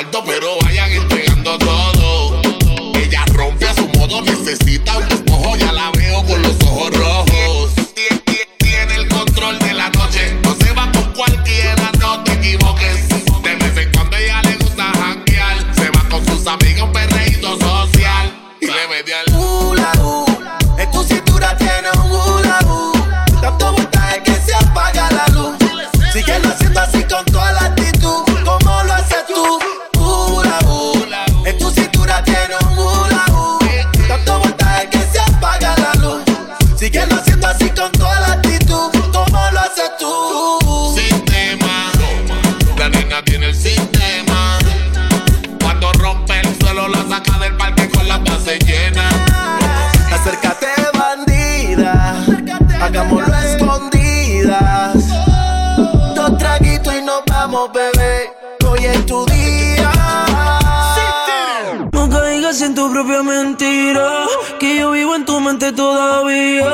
Es propia mentira, que yo vivo en tu mente todavía.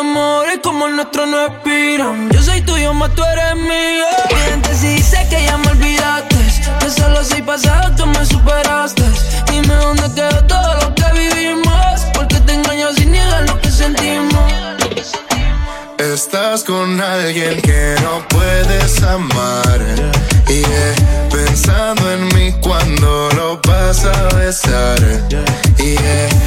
Amores como el nuestro no expiran. Yo soy tuyo, más tú eres mía. Mientes y dice que ya me olvidaste. Que solo soy pasado, tú me superaste. Dime dónde quedó todo lo que vivimos. Porque te engaño sin niegar lo que sentimos. Estás con alguien que no puedes amar. Yeah, pensando en mí cuando lo vas a besar. Yeah,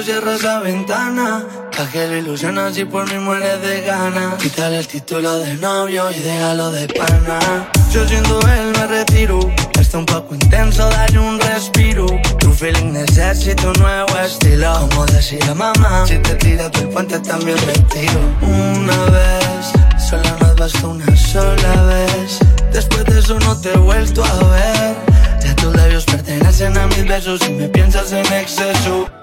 cierras la ventana. Caje la ilusión así por mí mueres de ganas. Quítale el título de novio y déjalo de pana. Yo siendo él me retiro. Está un poco intenso, dale un respiro. Tu feeling necesita un nuevo estilo. Como decía mamá, si te tiras del puente también me. Una vez, solo nos basta una sola vez. Después de eso no te he vuelto a ver. Ya tus labios pertenecen a mis besos y me piensas en exceso.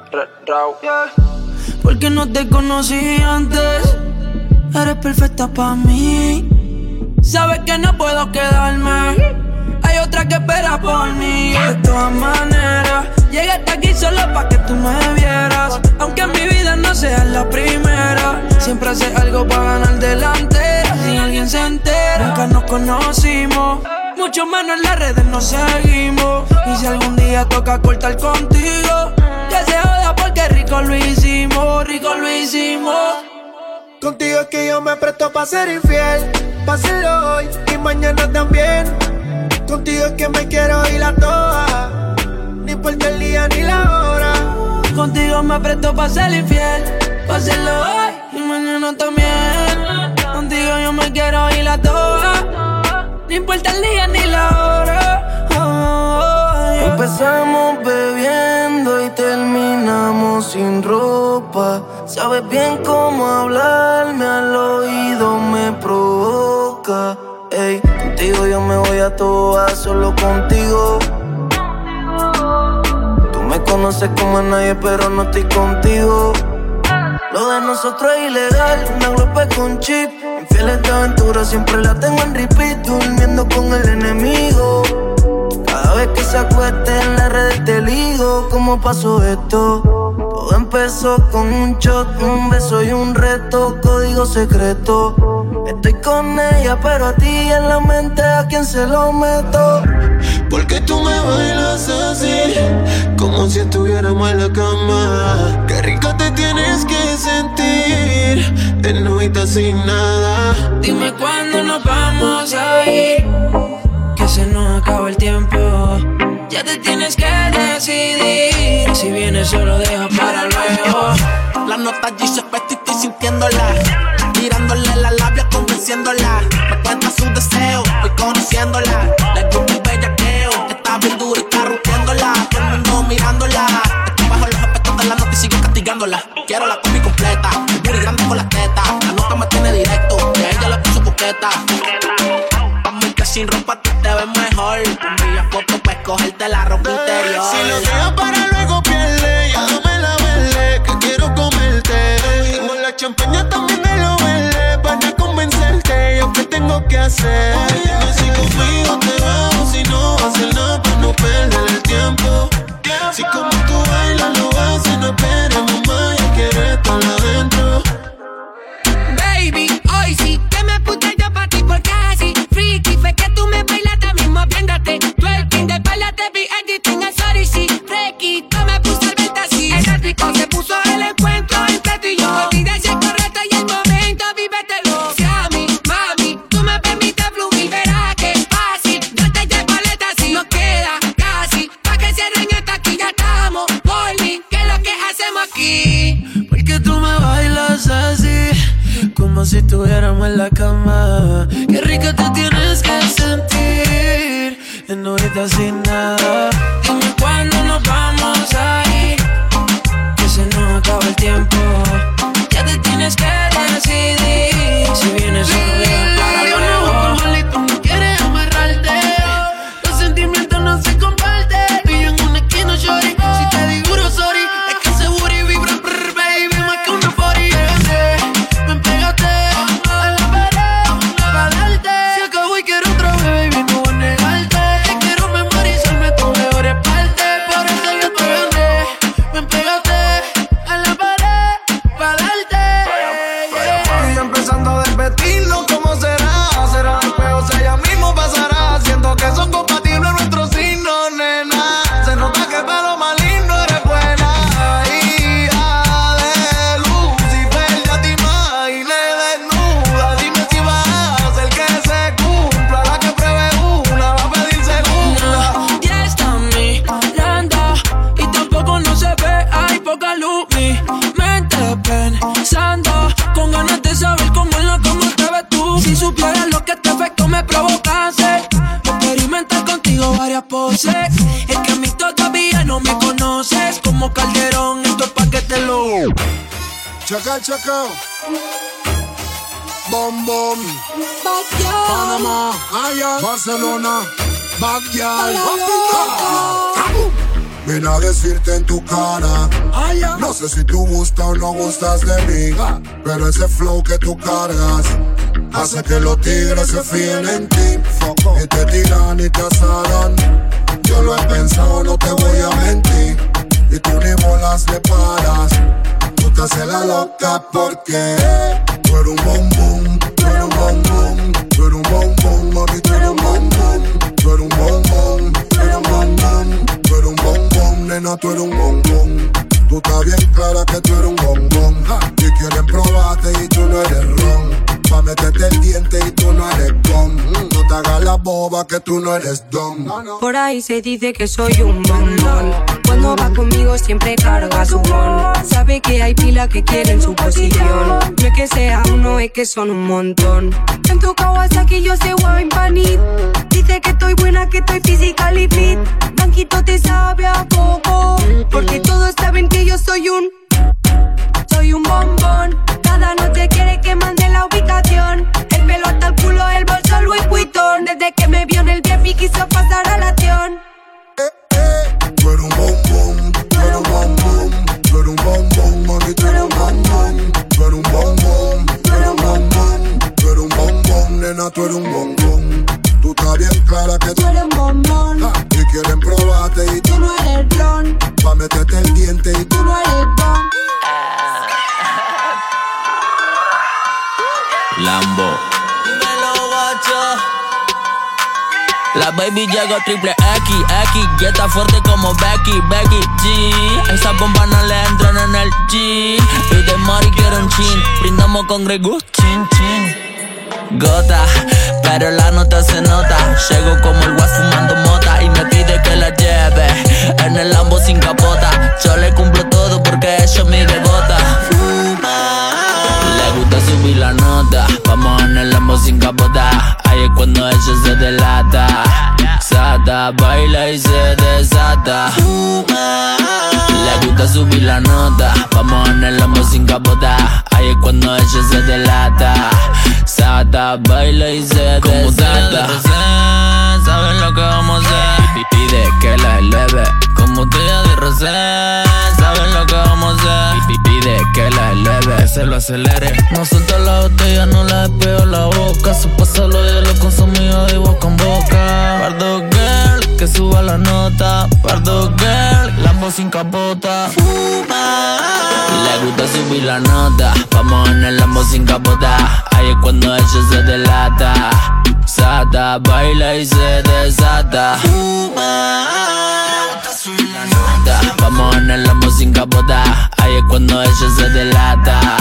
Porque no te conocí antes. Eres perfecta para mí. Sabes que no puedo quedarme. Hay otra que espera por mí. De todas maneras, llegué hasta aquí solo para que tú me vieras. Aunque en mi vida no seas la primera. Siempre haces algo para ganar delante. Si alguien se entera, nunca nos conocimos. Mucho menos en las redes nos seguimos. Y si algún día toca cortar contigo, que se porque rico lo hicimos, rico lo hicimos. Contigo es que yo me presto para ser infiel. Hacerlo hoy y mañana también. Contigo es que me quiero ir a toa. Ni importa el día ni la hora. Contigo me presto para ser infiel, hacerlo hoy y mañana también. Contigo yo me quiero ir a toa, no importa el día ni la hora. Empezamos bebiendo y terminamos sin ropa. Sabes bien cómo hablarme al oído me provoca. Ey, contigo yo me voy a toa, solo contigo. Tú me conoces como a nadie, pero no estoy contigo. Lo de nosotros es ilegal, una glope con chip. Infieles de aventura, siempre la tengo en repeat, durmiendo con el enemigo. Cada vez que se acueste en la red te ligo, ¿cómo pasó esto? Todo empezó con un shot, un beso y un reto, código secreto. Estoy con ella, pero a ti en la mente a quién se lo meto. Porque tú me bailas así, como si estuviéramos en la cama. Qué rico te tienes que sentir, en noita sin nada. Dime cuándo nos vamos a ir, se nos acaba el tiempo. Ya te tienes que decidir, si vienes solo deja para luego. La nota G se y estoy sintiéndola. Tirándole la labia, convenciéndola. Me cuenta su deseo, voy conociéndola. Le gusta el bellaqueo, está bien dura y está rompiéndola. Todo el mundo mirándola. Estoy bajo los aspectos de la nota y sigo castigándola. Quiero la combi completa, el grande con la teta. La nota me tiene directo, a ella le puso coqueta. Vamos que sin ropa mejor. Envía fotos para escogerte la ropa interior. Si lo dejas para luego pierde, ya dame la verde, que quiero comerte. Tengo la champaña también me lo verde, para convencerte, yo qué tengo que hacer. Dime si conmigo te vas, si no hacer nada para no perder el tiempo. Si como si estuviéramos en la cama. Qué rico te tienes que sentir. En ahorita sin nada. Chacal, chacal. Bom, bom. Panamá, allá, Barcelona, Backyard. Ven a decirte en tu cara. No sé si tú gustas o no gustas de mí. Pero ese flow que tú cargas hace que los tigres se fíen en ti. Y te tiran y te asaran. Yo lo he pensado, no te voy a mentir. Y tú ni bolas le paras. Tú te haces la loca porque tú eres un bombón, tú eres un bombón, tú eres un bombón, mami, tú eres un bombón, tú eres un bombón, tú eres un bombón, tú eres un bombón, nena, tú eres un bombón. Tú estás bien clara que tú eres un bombón. Y quieren probarte y tú no eres ron. Pa' meterte el diente y tú no eres gom. No te hagas la boba que tú no eres don. Por ahí se dice que soy un bombón. Cuando va conmigo siempre carga su bon. Sabe que hay pila que quieren su posición. No es que sea uno, es que son un montón. En tu Kawasaki yo sé wine panit. Dice que estoy buena, que estoy physically fit. Blanquito te sabe a coco. Porque todos saben que yo soy un. Soy un bombón. Cada noche quiere que mande la ubicación. El pelo hasta el culo, el bolso Louis Vuitton. Desde que me vio en el VIP quiso pasar a la acción. Tú eres un bombón, tú eres un bombón, tú eres un bombón, mami, tú eres un bombón, tú eres un bombón, tú eres un bombón, tú eres un bombón, nena, tú eres un bombón. Tú estás bien clara que tú eres un bombón. Y quieren probarte y tú Tú no eres blon, pa' meterte el diente y tú Baby llegó triple X, X, y está fuerte como Becky, Becky G. Esas bombas no le entran en el G. Y de Mari quiero un chin, brindamos con Gregu, chin, chin. Gota, pero la nota se nota. Llego como el guas fumando mota y me pide que la lleve en el Lambo sin capota. Yo le cumplo todo porque ella mi bebota. Le gusta subir la nota, vamos en el Lambo sin capota. Ahí es cuando ella se delata. Sata, baila y se desata. Le gusta subir la nota, vamos en el Lambo sin capota. Ahí es cuando ella se delata. Sata, baila y se desata. Saben lo que vamos a hacer. Pide que la eleve. Como botella de rosé. Saben lo que vamos a hacer. Que la eleve. Que se lo acelere. No suelta la botella, no la despego la boca. Su pasado ya lo consumido de boca en boca. Pardo girl, que suba la nota. Pardo girl, Lambo sin capota. Le gusta subir la nota. Vamos en el Lambo sin capota. Ahí es cuando ella se delata. Sata, baila y se desata. Vamos en el Lambo sin capota. Ahí es cuando ella se delata.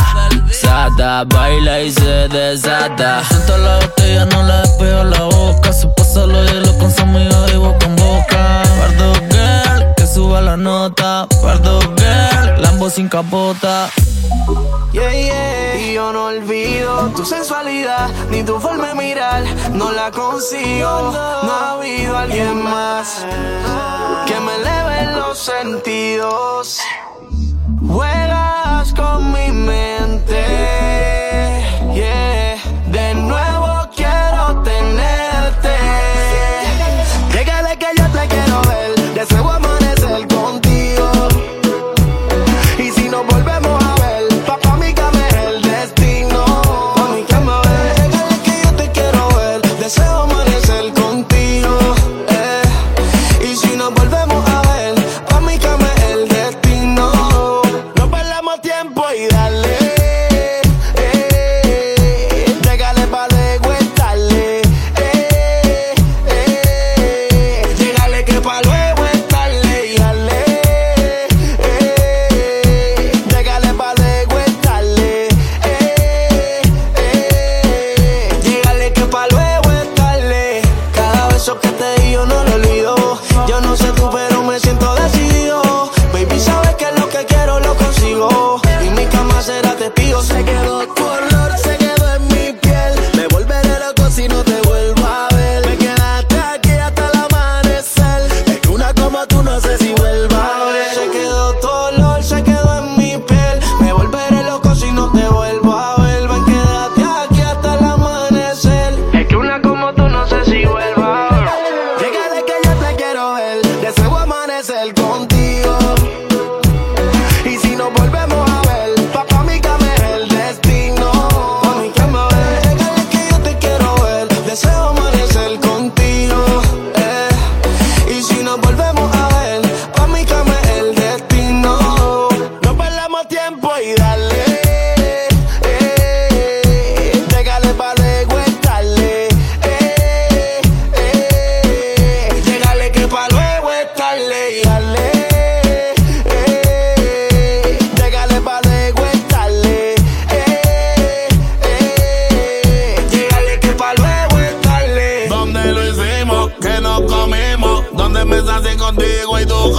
Sata, baila y se desata. Siento la botella, no la despego la boca. Su pasado ya lo consumido de boca en boca. Pardo girl, que suba la nota. Pardo girl, Lambo sin capota. Yeah, yeah. Y yo no olvido tu sensualidad ni tu forma de mirar. No la consigo. No ha habido alguien más que me eleve los sentidos. Juegas con mi mente. Yeah.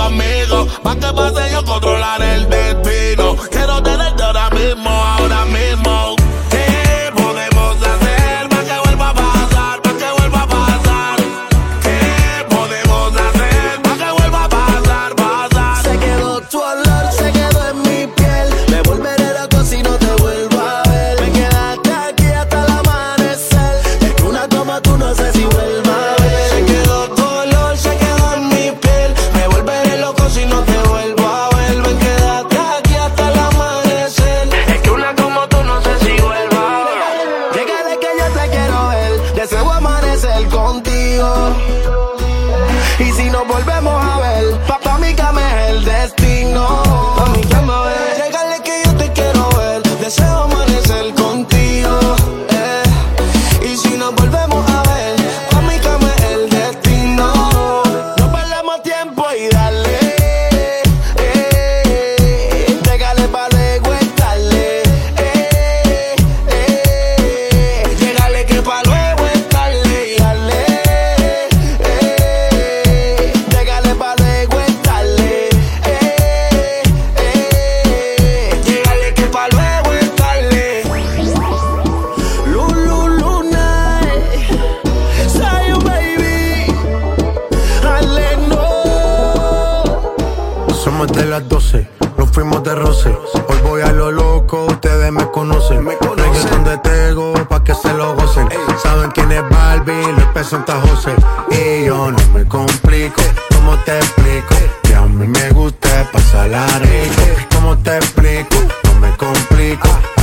Conmigo. Pa' que pase yo controlar el destino. Quiero tenerte ahora mismo. Volvemos las 12, nos fuimos de roce. Hoy voy a lo loco, ustedes me conocen. Me conocen de Tego, pa' que se lo gocen. Saben quién es Barbie, les presenta José. Y yo no me complico, ¿cómo te explico? Que a mí me gusta pasarla rico. ¿Cómo te explico? No me complico.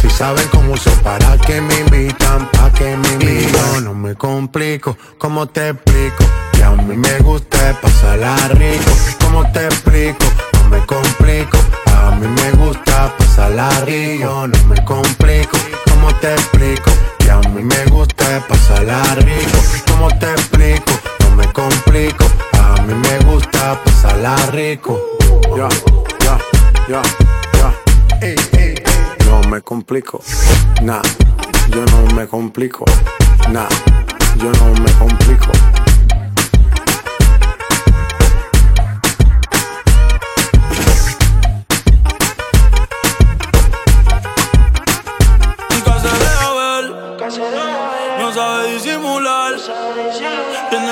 Si saben cómo uso para que me invitan, pa' que me invitan. no me complico, ¿cómo te explico? Que a mí me gusta pasarla rico. ¿Cómo te explico? No me complico. A mí me gusta pasarla rico. No me complico. ¿Cómo te explico? Que a mí me gusta pasarla rico. ¿Cómo te explico? No me complico. A mí me gusta pasarla rico. Ya, ya, ya, ya. Ey, ey, me complico. Nah, yo no me complico. Nah, yo no me complico.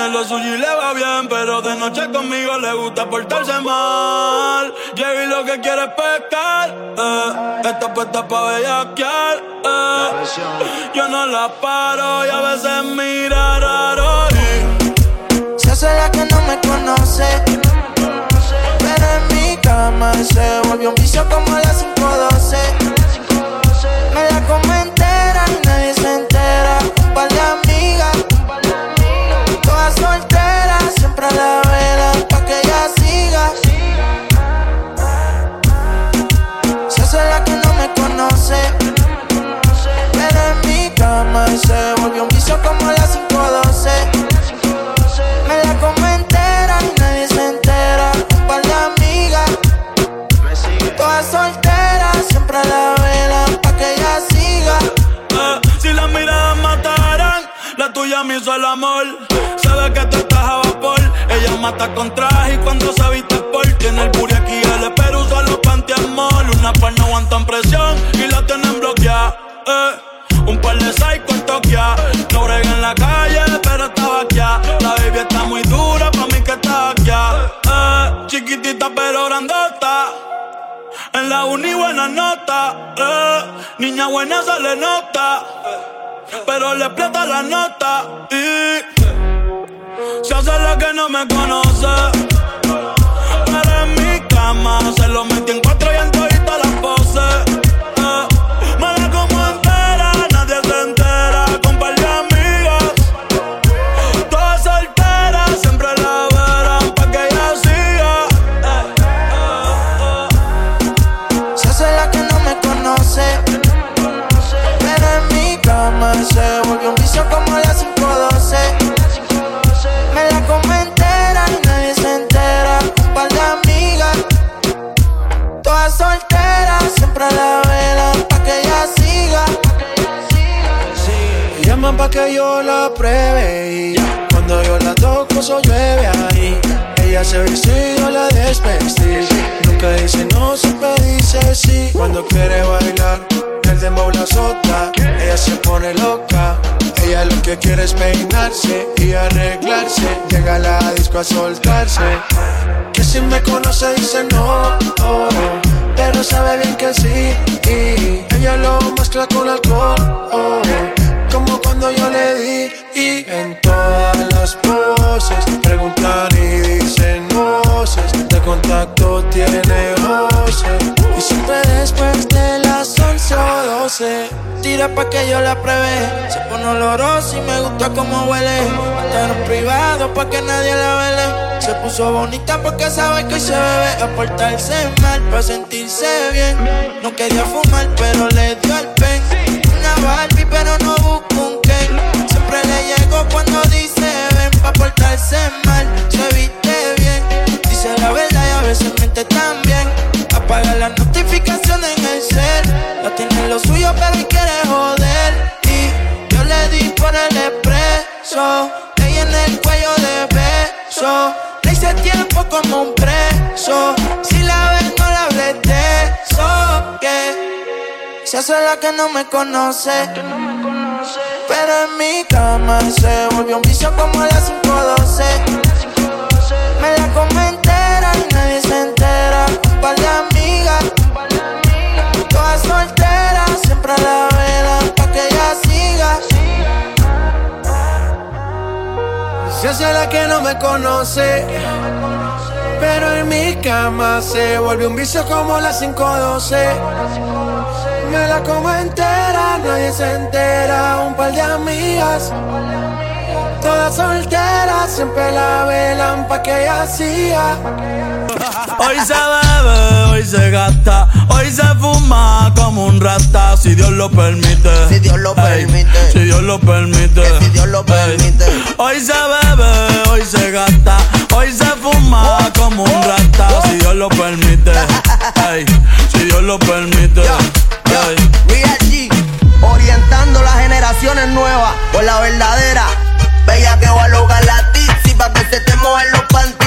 Lo suyo y le va bien, pero de noche conmigo le gusta portarse mal. Llegué lo que quiere es pescar, eh. Está puesta pa' bellaquear, eh. Yo no la paro y a veces mira raro. Se hace la que no me conoce, pero en mi cama se volvió un vicio como las 512. Me la comenté la cama se volvió un vicio como las 512. Me le nota. Pero le explota la nota. Y se hace la que no me conoce. Quiere bailar, el dembow la sota. Ella se pone loca. Ella lo que quiere es peinarse y arreglarse. Llega a la disco a soltarse. Que si me conoce dice no, pero sabe bien que sí. Y ella lo mezcla con alcohol, oh, como cuando yo le di. Y en todas las poses preguntan y dicen voces. De contacto tiene voces. Y siempre después de las 11 o 12 Tira pa' que yo la pruebe Se pone olorosa y me gusta como huele en privado pa' que nadie la vele Se puso bonita porque sabe que se bebe A mal pa' sentirse bien No quería fumar pero le dio el pen Pero no busco la que no me conoce. Pero en mi cama se volvió un vicio como a las 512. Me la come entera y nadie se entera. Un par de amigas, todas solteras, siempre a la vela pa' que ella siga. Se hace la que no me conoce. Pero en mi cama se volvió un vicio como las 512. Me la como entera, nadie se entera. Un par de amigas. Todas solteras, siempre la velan pa' que ella siga. Hoy se bebe, hoy se gasta, hoy se fuma como un rata, si Dios lo permite. Si Dios lo permite. Si Dios lo permite. Que si Dios lo permite. Hoy se bebe, hoy se gasta, hoy se fuma como un rata, si Dios lo permite. Ey, si Dios lo permite. Nuevas por la verdadera. Bella que va a lograr la tizi pa' que se te mojen los panties.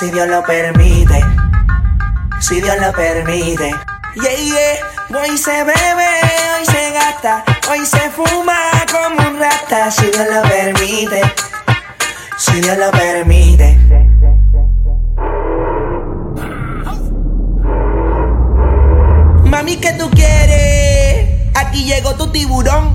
Si Dios lo permite. Si Dios lo permite. Yeah, yeah. Hoy se bebe, hoy se gasta, hoy se fuma como un rata, si Dios lo permite. Si Dios lo permite. Mami, ¿qué tú quieres? Aquí llegó tu tiburón.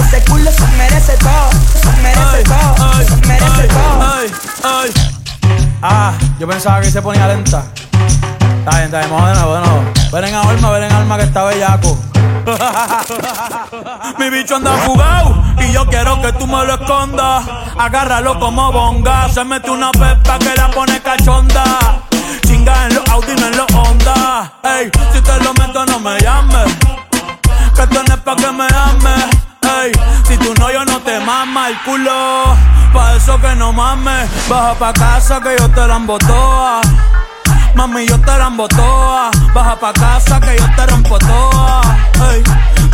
Ese culo se merece todo, se merece todo, se merece todo. Ay, ay. Ah, yo pensaba que se ponía lenta. Está bien, está bien, vamos de nuevo, de nuevo. Ven en alma, ven en alma que está bellaco. Mi bicho anda jugado y yo quiero que tú me lo escondas. Agárralo como bonga. Se mete una pepa que la pone cachonda. Chinga en los Audi, no en los Honda. Ey, si te lo meto, no me llames. Que esto no es pa' que me ames. Si tú no, yo no te mama el culo. Pa' eso que no mames, baja pa' casa que yo te la embotoa. Mami, yo te la embotoa. Baja pa' casa que yo te rompo toa.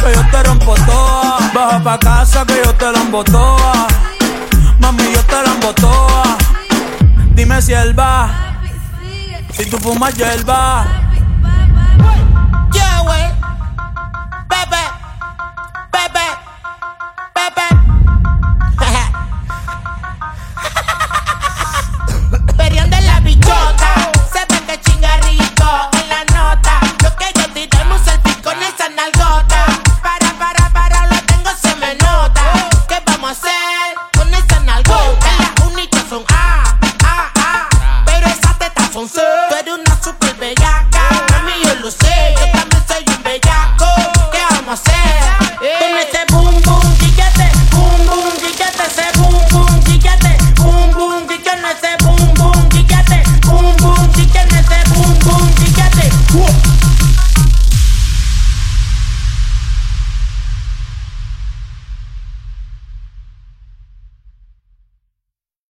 Que yo te rompo toa. Baja pa' casa que yo te la embotoa. Mami, yo te la embotoa. Dime si él va. Si tú fumas, yo. Yeah, wey. Pepe. Pepe.